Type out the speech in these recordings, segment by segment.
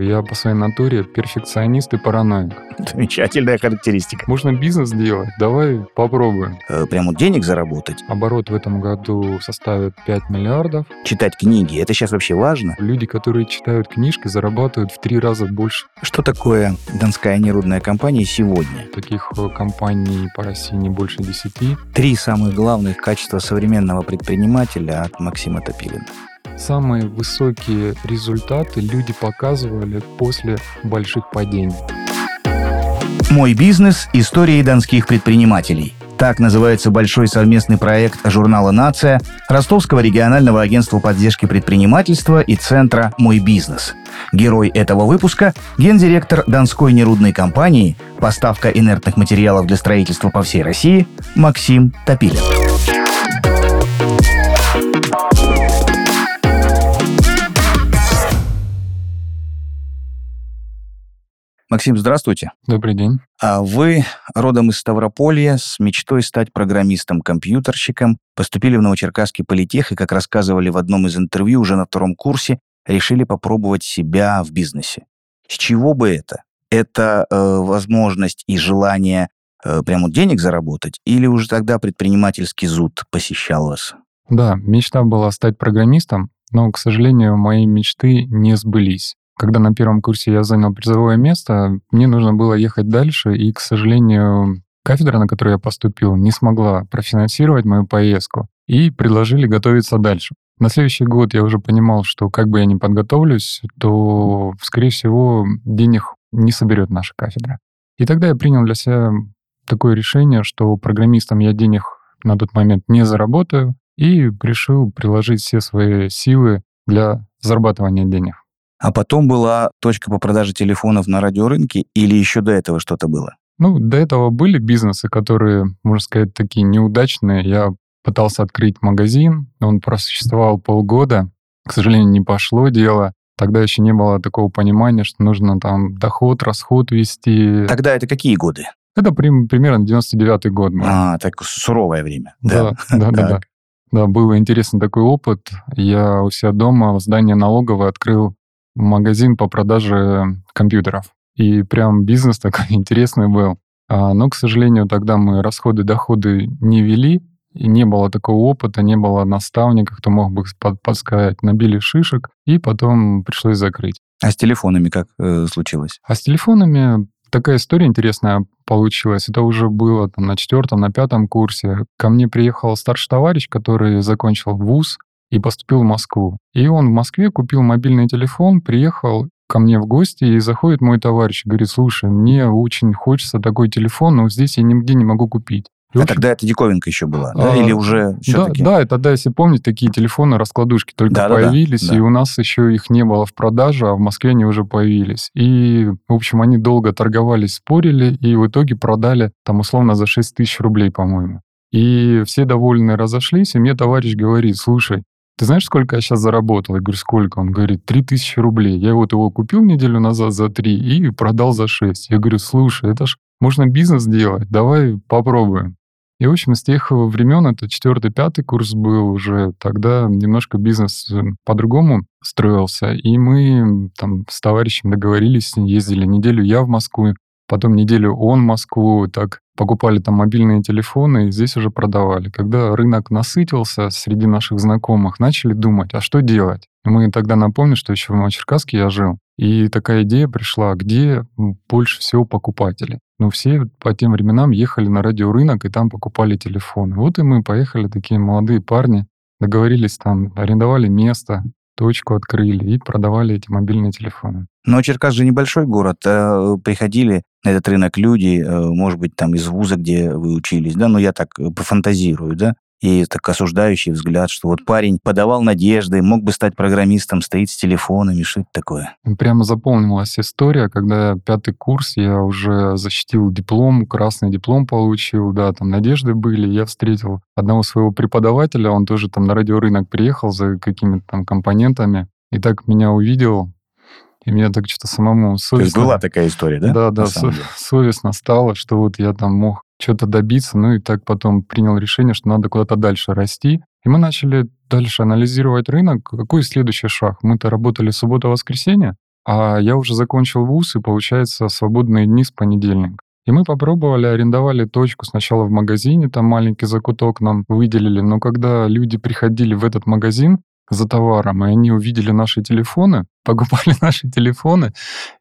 Я по своей натуре перфекционист и параноик. Замечательная характеристика. Можно бизнес делать? Давай попробуем. Э, прям вот денег заработать, Оборот в этом году составит 5 миллиардов. читать книги, это сейчас вообще важно. Люди, которые читают книжки, зарабатывают в три раза больше. Что такое Донская нерудная компания сегодня? Таких э, компаний по России не больше 10. Три самых главных качества современного предпринимателя от Максима Топилина. Самые высокие результаты люди показывали после больших падений. Мой бизнес. Истории донских предпринимателей. Так называется большой совместный проект журнала «Нация», Ростовского регионального агентства поддержки предпринимательства и центра «Мой бизнес». Герой этого выпуска – гендиректор Донской нерудной компании, поставка инертных материалов для строительства по всей России Максим Топилин. Максим, здравствуйте. Добрый день. А вы родом из Ставрополья с мечтой стать программистом-компьютерщиком, поступили в Новочеркасский политех и, как рассказывали в одном из интервью уже на втором курсе, решили попробовать себя в бизнесе. С чего бы это? Это э, возможность и желание э, прямо денег заработать или уже тогда предпринимательский зуд посещал вас? Да, мечта была стать программистом, но, к сожалению, мои мечты не сбылись. Когда на первом курсе я занял призовое место, мне нужно было ехать дальше, и, к сожалению, кафедра, на которую я поступил, не смогла профинансировать мою поездку, и предложили готовиться дальше. На следующий год я уже понимал, что как бы я ни подготовлюсь, то, скорее всего, денег не соберет наша кафедра. И тогда я принял для себя такое решение, что программистом я денег на тот момент не заработаю, и решил приложить все свои силы для зарабатывания денег. А потом была точка по продаже телефонов на радиорынке или еще до этого что-то было? Ну, до этого были бизнесы, которые, можно сказать, такие неудачные. Я пытался открыть магазин, он просуществовал полгода. К сожалению, не пошло дело. Тогда еще не было такого понимания, что нужно там доход, расход вести. Тогда это какие годы? Это при- примерно 99-й год был. А, так суровое время. Да, да, да, да. Так. Да, был интересный такой опыт. Я у себя дома в здании налоговой открыл магазин по продаже компьютеров. И прям бизнес такой интересный был. А, Но, к сожалению, тогда мы расходы, доходы не вели, и не было такого опыта, не было наставника, кто мог бы под- подсказать. Набили шишек, и потом пришлось закрыть. А с телефонами как э, случилось? А с телефонами такая история интересная получилась. Это уже было там, на четвертом, на пятом курсе. Ко мне приехал старший товарищ, который закончил вуз и поступил в Москву. И он в Москве купил мобильный телефон, приехал ко мне в гости, и заходит мой товарищ говорит, слушай, мне очень хочется такой телефон, но здесь я нигде не могу купить. И, А общем, тогда это диковинка еще была, да? А, Или уже да, все-таки? да, и тогда, если помните, такие телефоны, раскладушки только Да-да-да, появились, да. и у нас еще их не было в продаже, а в Москве они уже появились. И, в общем, они долго торговались, спорили, и в итоге продали там условно за 6 тысяч рублей, по-моему. И все довольны разошлись, и мне товарищ говорит, слушай, ты знаешь, сколько я сейчас заработал? Я говорю, сколько? Он говорит, 3 тысячи рублей. Я вот его купил неделю назад за 3 и продал за 6. Я говорю, слушай, это ж можно бизнес делать, давай попробуем. И, в общем, с тех времен, это четвертый, пятый курс был уже, тогда немножко бизнес э, по-другому строился. И мы там с товарищем договорились, ездили неделю я в Москву, потом неделю он в Москву, так покупали там мобильные телефоны и здесь уже продавали. Когда рынок насытился среди наших знакомых, начали думать, а что делать? Мы тогда напомню, что еще в Новочеркасске я жил. И такая идея пришла, где больше всего покупателей. Ну, все по тем временам ехали на радиорынок и там покупали телефоны. Вот и мы поехали, такие молодые парни, договорились там, арендовали место, точку открыли и продавали эти мобильные телефоны. Но Черкас же небольшой город. а, Приходили на этот рынок люди, э, может быть, там из вуза, где вы учились, да, но я так э, пофантазирую, да, и так осуждающий взгляд, что вот парень подавал надежды, мог бы стать программистом, стоит с телефонами, что это такое? Прямо запомнилась история, когда пятый курс, я уже защитил диплом, красный диплом получил, да, там надежды были, я встретил одного своего преподавателя, он тоже там на радиорынок приехал за какими-то там компонентами, и так меня увидел, и мне так что-то самому совестно. То есть была такая история, да? Да, да, со- деле? совестно стало, что вот я там мог что-то добиться, ну и так потом принял решение, что надо куда-то дальше расти. И мы начали дальше анализировать рынок. Какой следующий шаг? Мы-то работали суббота-воскресенье, А я уже закончил вуз, и, получается, свободные дни с понедельника. И мы попробовали, арендовали точку сначала в магазине, там маленький закуток нам выделили, но когда люди приходили в этот магазин за товаром, и они увидели наши телефоны, покупали наши телефоны,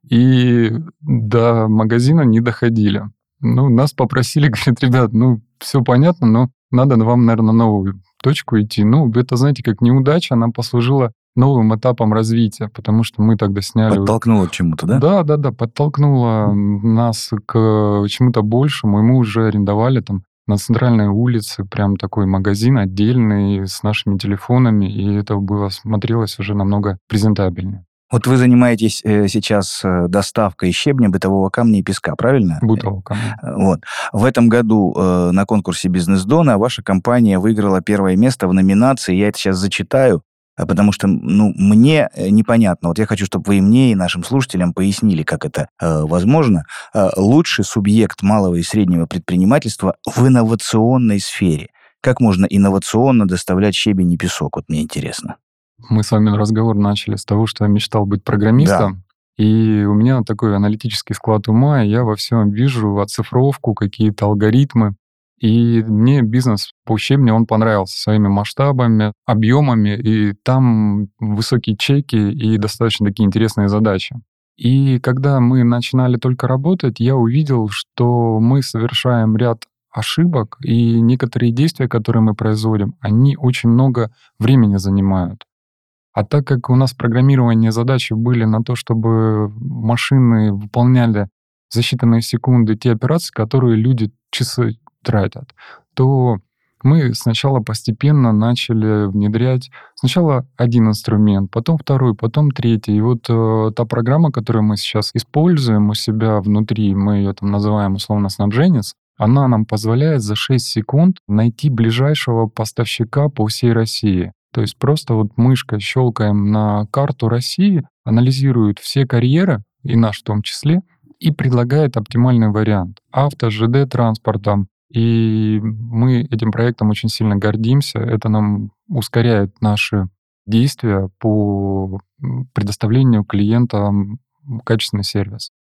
и до магазина не доходили. Ну, нас попросили, говорят, ребят, ну, все понятно, но надо вам, наверное, новую точку идти. Ну, это, знаете, как неудача, она послужила новым этапом развития, потому что мы тогда сняли... Подтолкнуло к чему-то, да? Да, да, да, подтолкнуло нас к чему-то большему, и мы уже арендовали там на центральной улице прям такой магазин отдельный с нашими телефонами, и это было смотрелось уже намного презентабельнее. Вот вы занимаетесь э, сейчас э, доставкой щебня, бытового камня и песка, правильно? Бытового камня. Э, вот. В этом году э, на конкурсе «Бизнес-дона» ваша компания выиграла первое место в номинации, я это сейчас зачитаю, а потому что, ну, мне э, непонятно. Вот я хочу, чтобы вы и мне, и нашим слушателям пояснили, как это э, возможно. Э, лучший субъект малого и среднего предпринимательства в инновационной сфере. Как можно инновационно доставлять щебень и песок? Вот мне интересно. Мы с вами разговор начали с того, что я мечтал быть программистом. Да. И у меня такой аналитический склад ума, и я во всем вижу оцифровку, какие-то алгоритмы. И мне бизнес по учебне, он понравился своими масштабами, объемами, и там высокие чеки и достаточно такие интересные задачи. И когда мы начинали только работать, я увидел, что мы совершаем ряд ошибок, и некоторые действия, которые мы производим, они очень много времени занимают. А так как у нас программирование задачи были на то, чтобы машины выполняли за считанные секунды те операции, которые люди часы тратят, то мы сначала постепенно начали внедрять сначала один инструмент, потом второй, потом третий. И вот э, та программа, которую мы сейчас используем у себя внутри, мы ее там называем условно снабженец, она нам позволяет за 6 секунд найти ближайшего поставщика по всей России. То есть просто вот мышкой щелкаем на карту России, анализирует все карьеры, и наш в том числе, и предлагает оптимальный вариант. Авто, ЖД транспортом, и мы этим проектом очень сильно гордимся. Это нам ускоряет наши действия по предоставлению клиентам качественный сервис.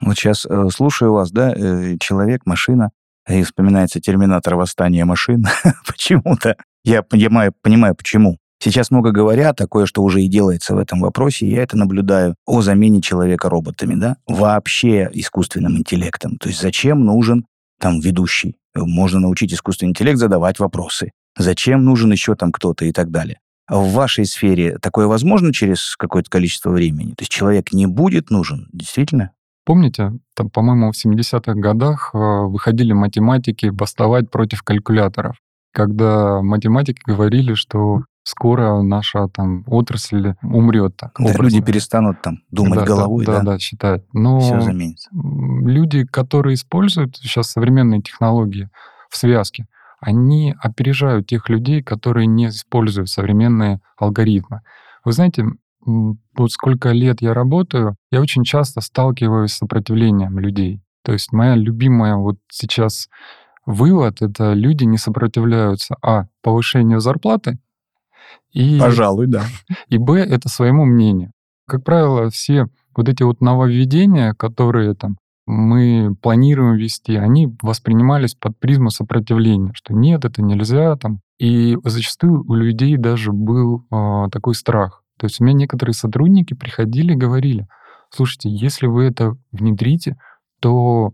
Вот сейчас э, слушаю вас, да, э, человек, машина, и вспоминается терминатор восстания машин. Почему-то. Я понимаю, понимаю, почему. Сейчас много говорят, такое, что уже и делается в этом вопросе, я это наблюдаю, о замене человека роботами, да, вообще искусственным интеллектом. То есть зачем нужен там ведущий? Можно научить искусственный интеллект задавать вопросы. Зачем нужен еще там кто-то и так далее. В вашей сфере такое возможно через какое-то количество времени? То есть человек не будет нужен, действительно? Помните, там, по-моему, в 70-х годах э, выходили математики бастовать против калькуляторов, когда математики говорили, что скоро наша там отрасль умрет. Так, да, люди перестанут там думать да, головой, да? Да, да, считать. Но Все заменится. люди, которые используют сейчас современные технологии в связке, они опережают тех людей, которые не используют современные алгоритмы. Вы знаете, вот сколько лет я работаю, я очень часто сталкиваюсь с сопротивлением людей. То есть моя любимая вот сейчас вывод — это люди не сопротивляются, а, повышению зарплаты, и, Пожалуй, да. И Б — это своему мнению. Как правило, все вот эти вот нововведения, которые там мы планируем вести, они воспринимались под призму сопротивления, что нет, это нельзя там. И зачастую у людей даже был э, такой страх. То есть у меня некоторые сотрудники приходили и говорили, слушайте, если вы это внедрите, то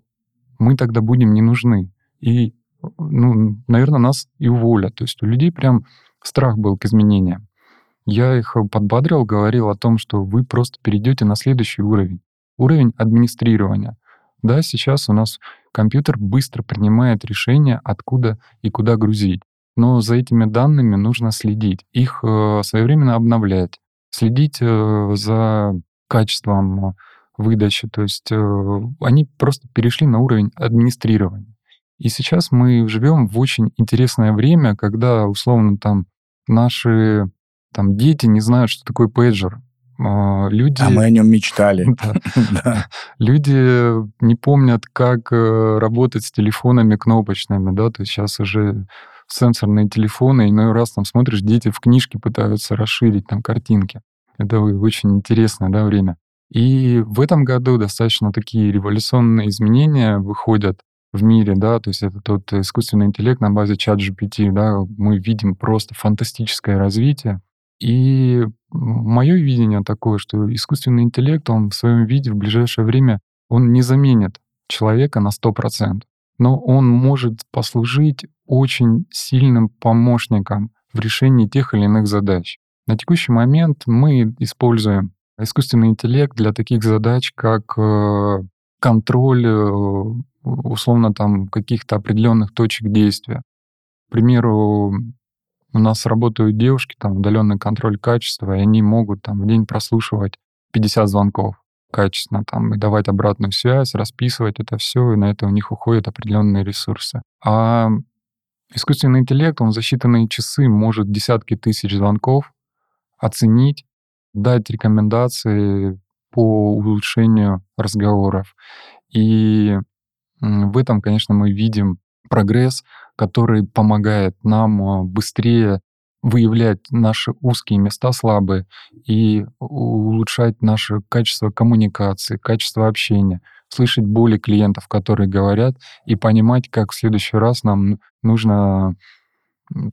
мы тогда будем не нужны. И, ну, наверное, нас и уволят. То есть у людей прям страх был к изменениям. Я их подбадрил, говорил о том, что вы просто перейдете на следующий уровень. Уровень администрирования. Да, сейчас у нас компьютер быстро принимает решение, откуда и куда грузить. Но за этими данными нужно следить, их э, своевременно обновлять, следить э, за качеством выдачи. То есть э, они просто перешли на уровень администрирования. И сейчас мы живем в очень интересное время, когда условно там наши там дети не знают, что такое пейджер. А, люди... А мы о нем мечтали. Люди не помнят, как э, работать с телефонами кнопочными, да, то есть сейчас уже сенсорные телефоны, иной раз там смотришь, дети в книжке пытаются расширить там картинки. Это очень интересное, да, время. И в этом году достаточно такие революционные изменения выходят в мире, да, то есть это тот искусственный интеллект на базе чат GPT, да, мы видим просто фантастическое развитие. И мое видение такое, что искусственный интеллект, он в своем виде в ближайшее время, он не заменит человека на 100%, но он может послужить очень сильным помощником в решении тех или иных задач. На текущий момент мы используем искусственный интеллект для таких задач, как э, контроль э, условно там каких-то определенных точек действия. К примеру, у нас работают девушки, там удаленный контроль качества, и они могут там в день прослушивать 50 звонков качественно там и давать обратную связь, расписывать это все, и на это у них уходят определенные ресурсы. А искусственный интеллект, он за считанные часы может десятки тысяч звонков оценить, дать рекомендации по улучшению разговоров. И в этом, конечно, мы видим прогресс, который помогает нам а, быстрее выявлять наши узкие места слабые и улучшать наше качество коммуникации, качество общения, слышать боли клиентов, которые говорят, и понимать, как в следующий раз нам нужно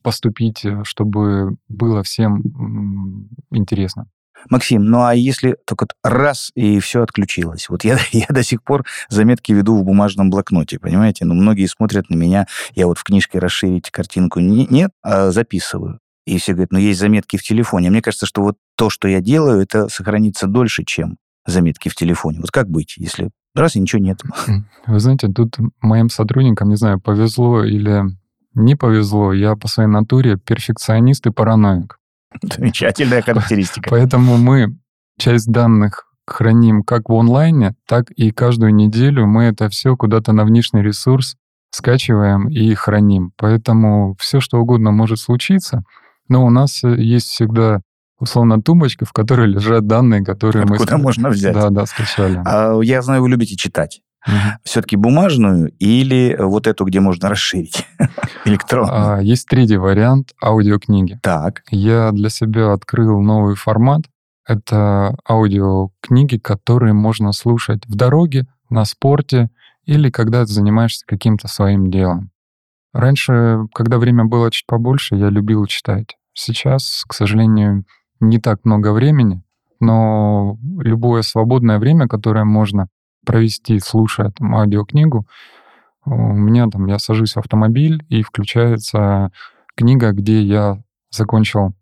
поступить, э, чтобы было всем интересно. Максим, ну а если только раз и все отключилось? Вот я, я до сих пор заметки веду в бумажном блокноте, понимаете? Но ну, многие смотрят на меня, я вот в книжке расширить картинку не, нет, а записываю. И все говорят, ну есть заметки в телефоне. Мне кажется, что вот то, что я делаю, это сохранится дольше, чем заметки в телефоне. Вот как быть, если раз и ничего нет? Вы знаете, тут моим сотрудникам, не знаю, повезло или не повезло. Я по своей натуре перфекционист и параноик. Замечательная характеристика. Поэтому мы часть данных храним как в онлайне, так и каждую неделю мы это все куда-то на внешний ресурс скачиваем и храним. Поэтому все, что угодно может случиться, но у нас э, есть всегда условно тумбочка, в которой лежат данные, которые Откуда мы... Куда можно взять. Да, да, скачали. А, я знаю, вы любите читать. Угу. Все-таки бумажную или вот эту, где можно расширить электронную? А, есть третий вариант аудиокниги. Так. Я для себя открыл новый формат. Это аудиокниги, которые можно слушать в дороге, на спорте или когда ты занимаешься каким-то своим делом. Раньше, когда время было чуть побольше, я любил читать. Сейчас, к сожалению, не так много времени, но любое свободное время, которое можно провести, слушая там, аудиокнигу, у меня там, я сажусь в автомобиль, и включается книга, где я закончил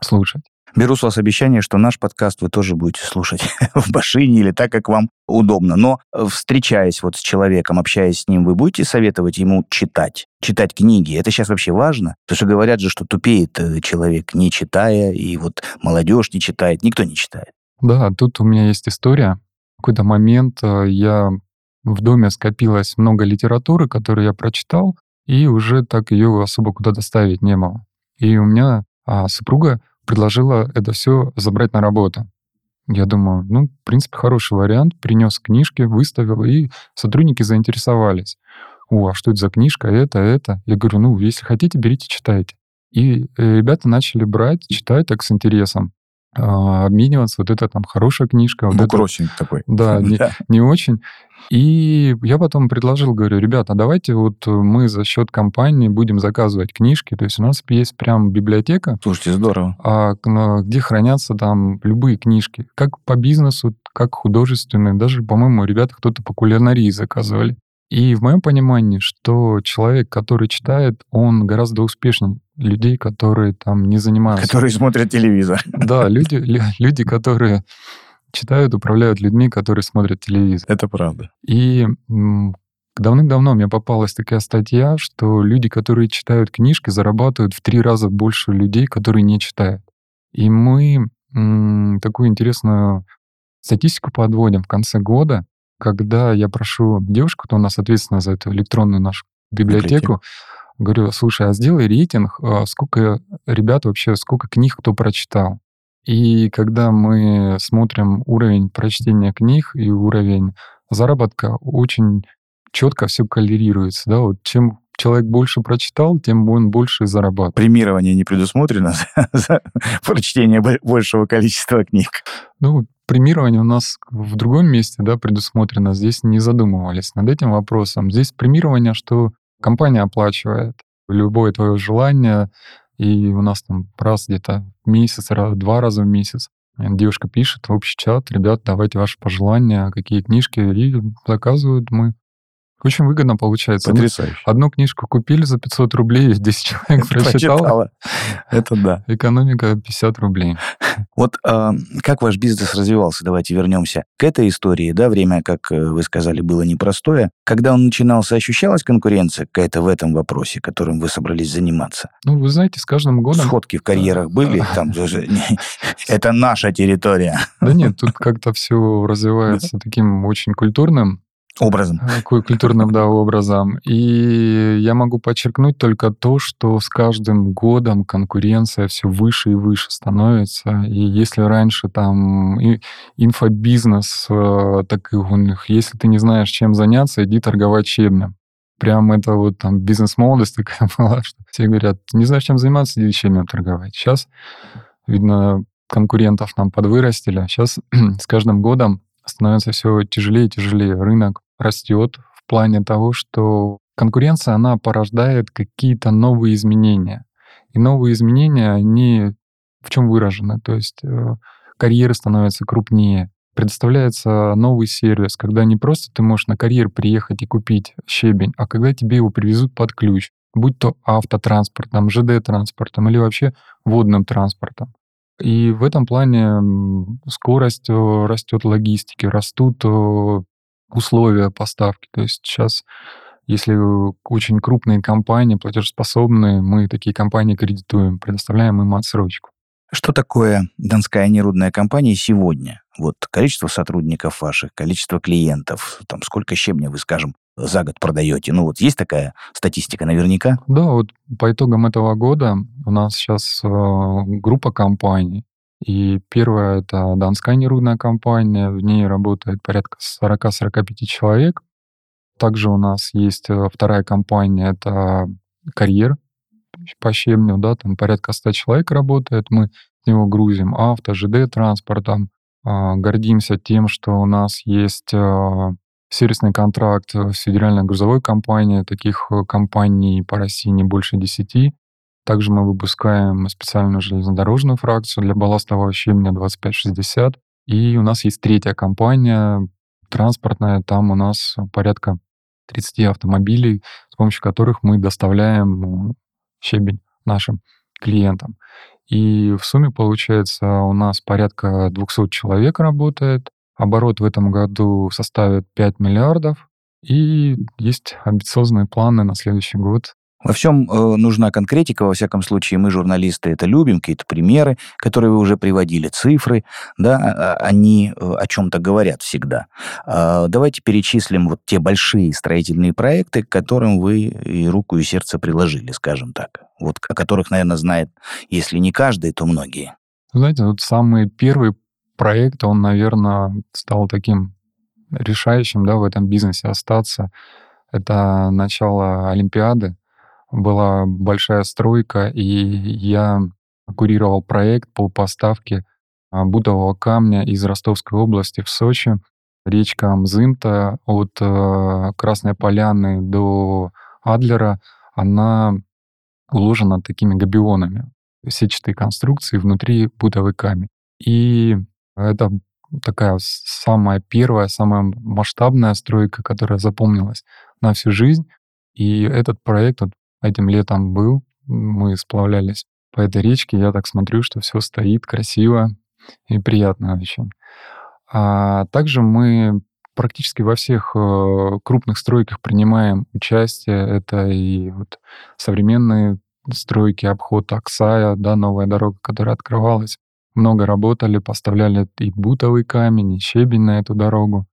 слушать. Беру с вас обещание, что наш подкаст вы тоже будете слушать в машине или так, как вам удобно. Но э, встречаясь вот с человеком, общаясь с ним, вы будете советовать ему читать? Читать книги? Это сейчас вообще важно? Потому что говорят же, что тупеет э, человек, не читая, и вот молодежь не читает, никто не читает. Да, тут у меня есть история. Какой-то момент э, я в доме скопилось много литературы, которую я прочитал, и уже так ее особо куда-то ставить не было. И у меня а, супруга предложила это все забрать на работу. Я думаю, ну, в принципе, хороший вариант. Принес книжки, выставил, и сотрудники заинтересовались. О, а что это за книжка? Это, это. Я говорю, ну, если хотите, берите, читайте. И э, ребята начали брать, читать так с интересом. А, обмениваться, вот это там хорошая книжка. Вот Букросинг это, такой. Да, не, не очень. И я потом предложил, говорю, ребята, давайте вот мы за счет компании будем заказывать книжки. То есть у нас есть прям библиотека. Слушайте, здорово. А, где хранятся там любые книжки. Как по бизнесу, как художественные. Даже, по-моему, ребята кто-то по кулинарии заказывали. И в моем понимании, что человек, который читает, он гораздо успешнее людей, которые там не занимаются. Которые смотрят телевизор. Да, люди, люди, которые читают, управляют людьми, которые смотрят телевизор. Это правда. И давным-давно мне попалась такая статья, что люди, которые читают книжки, зарабатывают в три раза больше людей, которые не читают. И мы такую интересную статистику подводим в конце года, когда я прошу девушку, кто у нас ответственна за эту электронную нашу библиотеку, говорю, слушай, а сделай рейтинг, а сколько ребят вообще, сколько книг кто прочитал. И когда мы смотрим уровень прочтения книг и уровень заработка, очень четко все коллерируется. Да? Вот чем человек больше прочитал, тем он больше зарабатывает. Премирование не предусмотрено за прочтение большего количества книг. Ну, премирование у нас в другом месте да, предусмотрено. Здесь не задумывались над этим вопросом. Здесь премирование, что компания оплачивает любое твое желание, и у нас там раз где-то в месяц, два раза в месяц девушка пишет в общий чат, ребят, давайте ваши пожелания, какие книжки, и заказывают мы. Очень выгодно получается. Потрясающе. Одну книжку купили за 500 рублей, 10 человек прочитало. Это да. Экономика 50 рублей. Вот э, как ваш бизнес развивался? Давайте вернемся к этой истории. Да, время, как э, вы сказали, было непростое. Когда он начинался, ощущалась конкуренция какая-то в этом вопросе, которым вы собрались заниматься? Ну, вы знаете, с каждым годом... Сходки в карьерах были? Там Это наша территория. Да нет, тут как-то все развивается таким очень культурным Образом. А, культурным, да, образом. И я могу подчеркнуть только то, что с каждым годом конкуренция все выше и выше становится. И если раньше там инфобизнес э, таких у них, если ты не знаешь, чем заняться, иди торговать щебнем. Прям это вот там бизнес-молодость такая была, что все говорят, не знаешь, чем заниматься, иди щебнем торговать. Сейчас, видно, конкурентов нам подвырастили. Сейчас с каждым годом становится все тяжелее и тяжелее. Рынок растет в плане того, что конкуренция, она порождает какие-то новые изменения. И новые изменения, они в чем выражены? То есть э, карьеры становятся крупнее, предоставляется новый сервис, когда не просто ты можешь на карьер приехать и купить щебень, а когда тебе его привезут под ключ, будь то автотранспортом, ЖД-транспортом или вообще водным транспортом. И в этом плане скорость э, растет логистики, растут э, условия поставки. То есть сейчас, если очень крупные компании, платежеспособные, мы такие компании кредитуем, предоставляем им отсрочку. Что такое Донская нерудная компания сегодня? Вот количество сотрудников ваших, количество клиентов, там сколько щебня вы, скажем, за год продаете? Ну вот есть такая статистика наверняка? Да, вот по итогам этого года у нас сейчас э, группа компаний, и первая — это Донская нерудная компания, в ней работает порядка 40-45 человек. Также у нас есть э, вторая компания, это «Карьер» по щебню, да, там порядка 100 человек работает, мы с него грузим авто, ЖД-транспортом, а, гордимся тем, что у нас есть а, сервисный контракт с федеральной грузовой компанией, таких э, компаний по России не больше 10, также мы выпускаем специальную железнодорожную фракцию для балластового щебня 2560. И у нас есть третья компания транспортная, там у нас порядка 30 автомобилей, с помощью которых мы доставляем ну, щебень нашим клиентам. И в сумме, получается, у нас порядка 200 человек работает. Оборот в этом году составит 5 миллиардов. И есть амбициозные планы на следующий год во всем э, нужна конкретика, во всяком случае, мы, журналисты, это любим, какие-то примеры, которые вы уже приводили, цифры, да, а, а, они э, о чем-то говорят всегда. Э, давайте перечислим вот те большие строительные проекты, к которым вы и руку, и сердце приложили, скажем так. Вот о которых, наверное, знает, если не каждый, то многие. Знаете, вот самый первый проект, он, наверное, стал таким решающим, да, в этом бизнесе остаться. Это начало Олимпиады была большая стройка, и я курировал проект по поставке а, бутового камня из Ростовской области в Сочи. Речка Мзымта от э, Красной Поляны до Адлера, она уложена такими габионами, сетчатые конструкции, внутри бутовый камень. И это такая самая первая, самая масштабная стройка, которая запомнилась на всю жизнь. И этот проект вот, Этим летом был, мы сплавлялись по этой речке, я так смотрю, что все стоит красиво и приятно очень. А также мы практически во всех э, крупных стройках принимаем участие. Это и вот современные стройки, обход Оксая, да, новая дорога, которая открывалась. Много работали, поставляли и бутовый камень, и щебень на эту дорогу.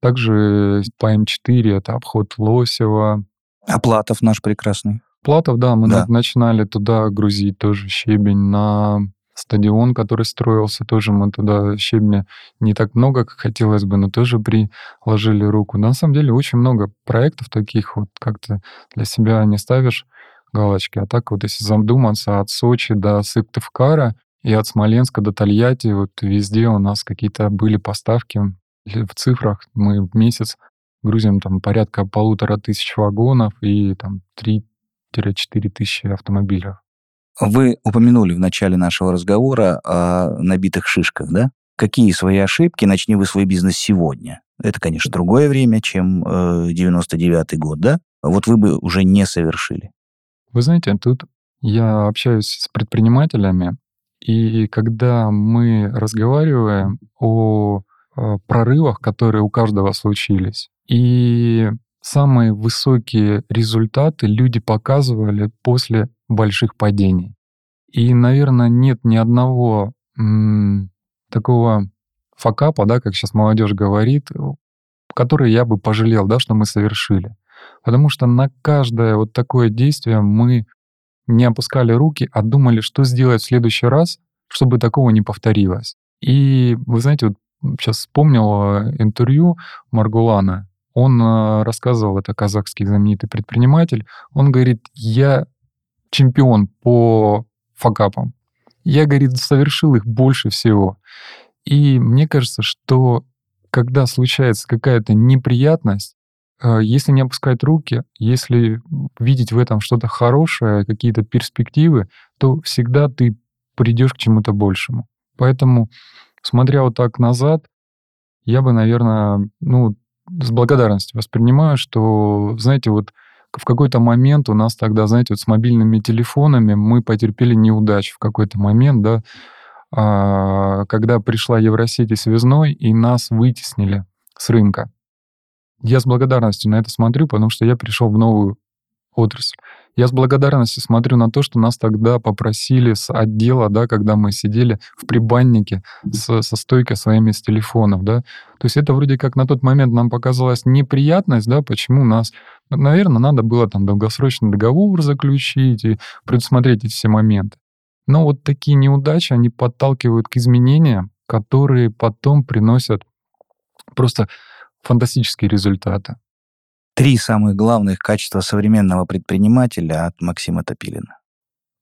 Также по М4 это обход Лосева. Оплатов наш прекрасный. Платов, да, мы да. начинали туда грузить тоже щебень на стадион, который строился, тоже мы туда щебня не так много, как хотелось бы, но тоже приложили руку. на самом деле очень много проектов таких вот, как-то для себя не ставишь галочки. А так вот, если задуматься от Сочи до Сыктывкара, И от Смоленска до Тольятти вот везде у нас какие-то были поставки. В цифрах мы в месяц грузим там порядка полутора тысяч вагонов и там 3-4 тысячи автомобилей. Вы упомянули в начале нашего разговора о набитых шишках, да? Какие свои ошибки, начни вы свой бизнес сегодня? Это, конечно, другое время, чем э, 99-й год, да? Вот вы бы уже не совершили. Вы знаете, тут я общаюсь с предпринимателями, и когда мы разговариваем о, о прорывах, которые у каждого случились, и самые высокие результаты люди показывали после больших падений. И, наверное, нет ни одного м, такого факапа, да, как сейчас молодежь говорит, который я бы пожалел, да, что мы совершили. Потому что на каждое вот такое действие мы не опускали руки, а думали, что сделать в следующий раз, чтобы такого не повторилось. И вы знаете, вот сейчас вспомнил интервью Маргулана. Он э, рассказывал, это казахский знаменитый предприниматель, он говорит, я чемпион по факапам. Я, говорит, совершил их больше всего. И мне кажется, что когда случается какая-то неприятность, э, если не опускать руки, если видеть в этом что-то хорошее, какие-то перспективы, то всегда ты придешь к чему-то большему. Поэтому, смотря вот так назад, я бы, наверное, ну, с благодарностью воспринимаю, что, знаете, вот в какой-то момент у нас тогда, знаете, вот с мобильными телефонами мы потерпели неудачу в какой-то момент, да, а, когда пришла Евросеть и связной, и нас вытеснили с рынка. Я с благодарностью на это смотрю, потому что я пришел в новую отрасль. Я с благодарностью смотрю на то, что нас тогда попросили с отдела, да, когда мы сидели в прибаннике с, со стойкой своими с телефонов, да. То есть это вроде как на тот момент нам показалась неприятность, да, почему нас, наверное, надо было там долгосрочный договор заключить и предусмотреть эти все моменты. Но вот такие неудачи, они подталкивают к изменениям, которые потом приносят просто фантастические результаты. Три самых главных качества современного предпринимателя от Максима Топилина.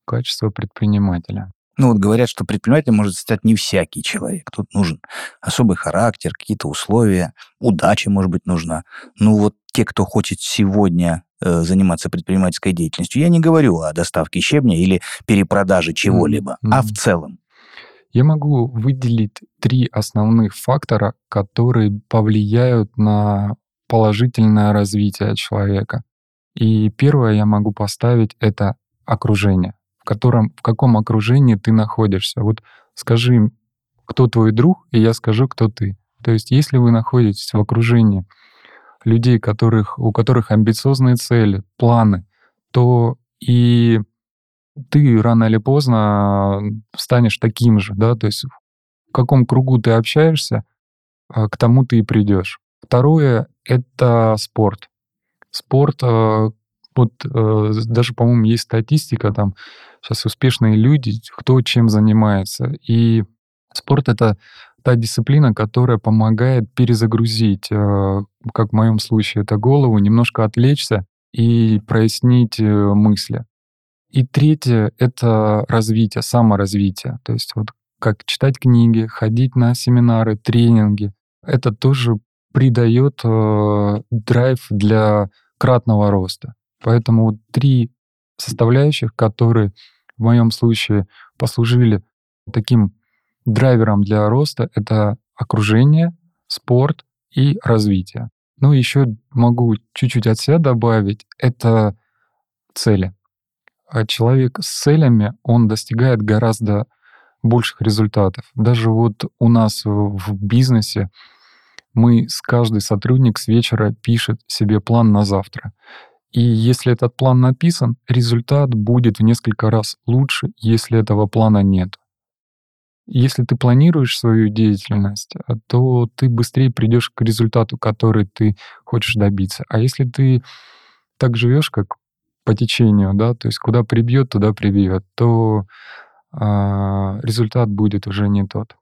Качество предпринимателя. Ну вот говорят, что предпринимателем может стать не всякий человек. Тут нужен особый характер, какие-то условия, удача, может быть, нужна. Ну вот те, кто хочет сегодня э, заниматься предпринимательской деятельностью, я не говорю о доставке щебня или перепродаже чего-либо, mm-hmm. а в целом. Я могу выделить три основных фактора, которые повлияют на положительное развитие человека. И первое я могу поставить — это окружение, в, котором, в каком окружении ты находишься. Вот скажи, кто твой друг, и я скажу, кто ты. То есть если вы находитесь в окружении людей, которых, у которых амбициозные цели, планы, то и ты рано или поздно станешь таким же, да, то есть в каком кругу ты общаешься, а, к тому ты и придешь. Второе — это спорт. Спорт, э, вот э, даже, по-моему, есть статистика, там сейчас успешные люди, кто чем занимается. И спорт — это та дисциплина, которая помогает перезагрузить, э, как в моем случае, это голову, немножко отвлечься и прояснить мысли. И третье — это развитие, саморазвитие. То есть вот как читать книги, ходить на семинары, тренинги. Это тоже придает э, драйв для кратного роста. Поэтому три составляющих, которые в моем случае послужили таким драйвером для роста, это окружение, спорт и развитие. Ну, еще могу чуть-чуть от себя добавить, это цели. А человек с целями, он достигает гораздо больших результатов. Даже вот у нас в бизнесе мы с каждый сотрудник с вечера пишет себе план на завтра. И если этот план написан, результат будет в несколько раз лучше, если этого плана нет. Если ты планируешь свою деятельность, а, то ты быстрее придешь к результату, который ты хочешь добиться. А если ты так живешь, как по течению, да, то есть куда прибьет, туда прибьет, то а, результат будет уже не тот.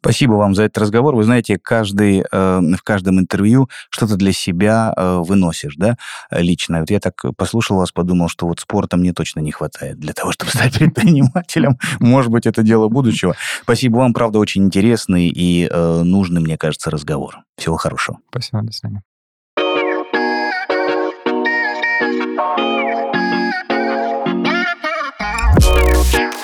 Спасибо вам за этот разговор. Вы знаете, каждый, э, в каждом интервью что-то для себя э, выносишь, да, лично. Вот я так послушал вас, подумал, что вот спорта мне точно не хватает для того, чтобы стать предпринимателем. Может быть, это дело будущего. Спасибо вам, правда, очень интересный и э, нужный, мне кажется, разговор. Всего хорошего. Спасибо, до свидания.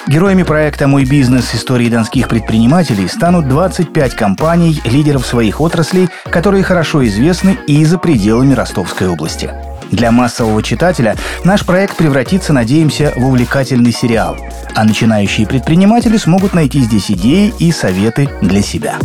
Героями проекта «Мой бизнес. Истории донских предпринимателей» станут 25 компаний, лидеров своих отраслей, которые хорошо известны и за пределами Ростовской области. Для массового читателя наш проект превратится, надеемся, в увлекательный сериал, а начинающие предприниматели смогут найти здесь идеи и советы для себя.